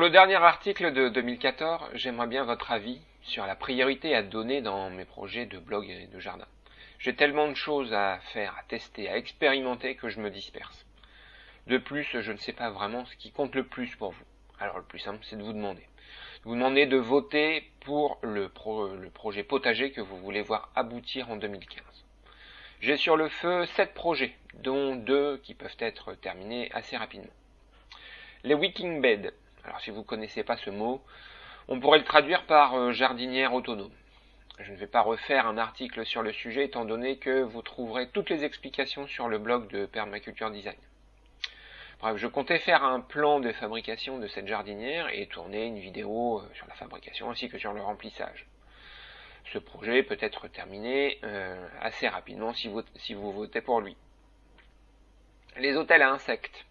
Pour le dernier article de 2014, j'aimerais bien votre avis sur la priorité à donner dans mes projets de blog et de jardin. J'ai tellement de choses à faire, à tester, à expérimenter que je me disperse. De plus, je ne sais pas vraiment ce qui compte le plus pour vous. Alors le plus simple, c'est de vous demander. De vous demander de voter pour le, le projet potager que vous voulez voir aboutir en 2015. J'ai sur le feu sept projets, dont deux qui peuvent être terminés assez rapidement. Les wicking beds. Alors si vous ne connaissez pas ce mot, on pourrait le traduire par euh, jardinière autonome. Je ne vais pas refaire un article sur le sujet étant donné que vous trouverez toutes les explications sur le blog de Permaculture Design. Bref, je comptais faire un plan de fabrication de cette jardinière et tourner une vidéo euh, sur la fabrication ainsi que sur le remplissage. Ce projet peut être terminé euh, assez rapidement si vous, si vous votez pour lui. Les hôtels à insectes.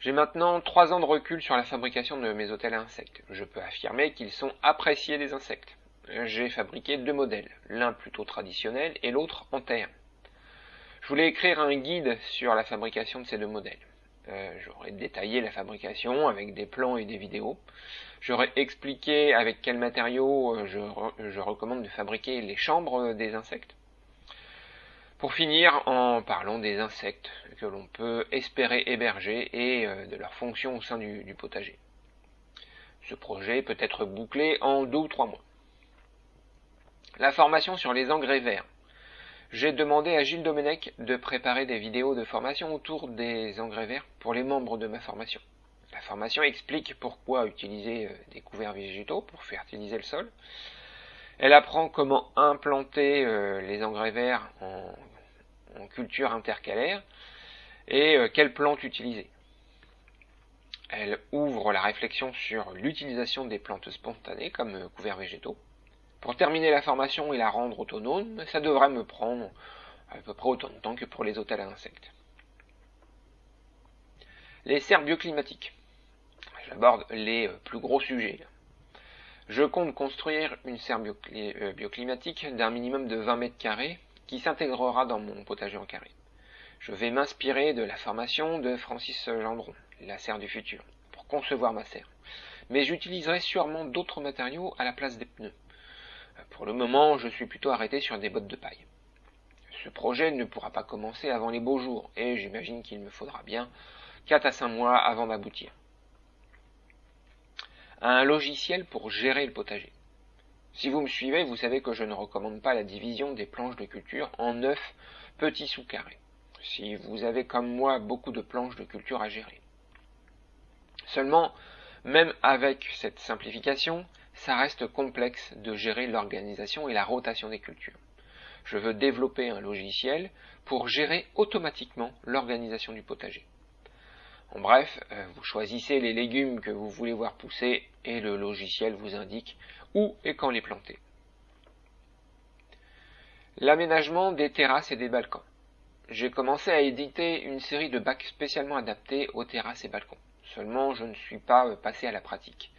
J'ai maintenant trois ans de recul sur la fabrication de mes hôtels à insectes. Je peux affirmer qu'ils sont appréciés des insectes j'ai fabriqué deux modèles, l'un plutôt traditionnel et l'autre en terre. Je voulais écrire un guide sur la fabrication de ces deux modèles. Euh, j'aurais détaillé la fabrication avec des plans et des vidéos. J'aurais expliqué avec quels matériaux euh, je, je, recommande de fabriquer les chambres des insectes. Pour finir, en parlant des insectes que l'on peut espérer héberger et euh, de leur fonction au sein du, potager. Ce projet peut être bouclé en deux ou trois mois. La formation sur les engrais verts. J'ai demandé à Gilles Domenech de préparer des vidéos de formation autour des engrais verts pour les membres de ma formation. La formation explique pourquoi utiliser euh, des couverts végétaux pour fertiliser le sol. Elle apprend comment implanter euh, les engrais verts en, culture intercalaire et euh, quelles plantes utiliser. Elle ouvre la réflexion sur l'utilisation des plantes spontanées comme couverts végétaux. Pour terminer la formation et la rendre autonome, ça devrait me prendre à peu près autant de temps que pour les hôtels à insectes. Les serres bioclimatiques. J'aborde les euh, plus gros sujets. Je compte construire une serre euh, bioclimatique d'un minimum de 20 mètres carrés qui s'intégrera dans mon potager en carré. Je vais m'inspirer de la formation de Francis Gendron, la serre du futur, pour concevoir ma serre. Mais j'utiliserai sûrement d'autres matériaux à la place des pneus. Pour le moment, je suis plutôt arrêté sur des bottes de paille. Ce projet ne pourra pas commencer avant les beaux jours, et j'imagine qu'il me faudra bien 4 à 5 mois avant d'aboutir. Un logiciel pour gérer le potager. Si vous me suivez, vous savez que je ne recommande pas la division des planches de culture en 9 petits sous-carrés. Si vous avez comme moi beaucoup de planches de culture à gérer. Seulement, même avec cette simplification, ça reste complexe de gérer l'organisation et la rotation des cultures. Je veux développer un logiciel pour gérer automatiquement l'organisation du potager. En bref, euh, vous choisissez les légumes que vous voulez voir pousser et le logiciel vous indique où et quand les planter. L'aménagement des terrasses et des balcons. J'ai commencé à éditer une série de bacs spécialement adaptés aux terrasses et balcons. Seulement, je ne suis pas euh, passé à la pratique.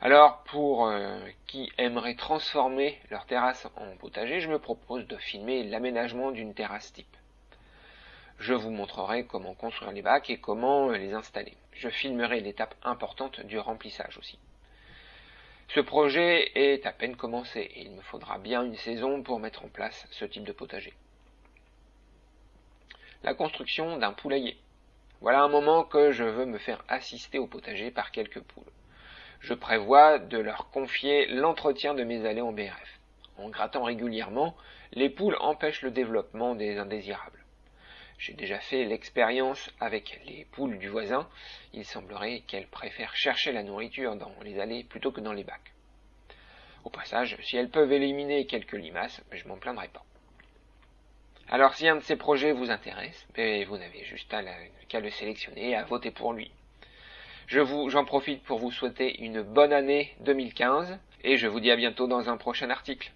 Alors, pour euh, qui aimerait transformer leur terrasse en potager, je me propose de filmer l'aménagement d'une terrasse type. Je vous montrerai comment construire les bacs et comment euh, les installer. Je filmerai l'étape importante du remplissage aussi. Ce projet est à peine commencé et il me faudra bien une saison pour mettre en place ce type de potager. La construction d'un poulailler. Voilà un moment que je veux me faire assister au potager par quelques poules je prévois de leur confier l'entretien de mes allées en BRF. En grattant régulièrement, les poules empêchent le développement des indésirables. J'ai déjà fait l'expérience avec les poules du voisin, il semblerait qu'elles préfèrent chercher la nourriture dans les allées plutôt que dans les bacs. Au passage, si elles peuvent éliminer quelques limaces, je m'en plaindrai pas. Alors si un de ces projets vous intéresse, ben, vous n'avez juste qu'à le sélectionner et à voter pour lui. Je vous, j'en profite pour vous souhaiter une bonne année 2015 et je vous dis à bientôt dans un prochain article.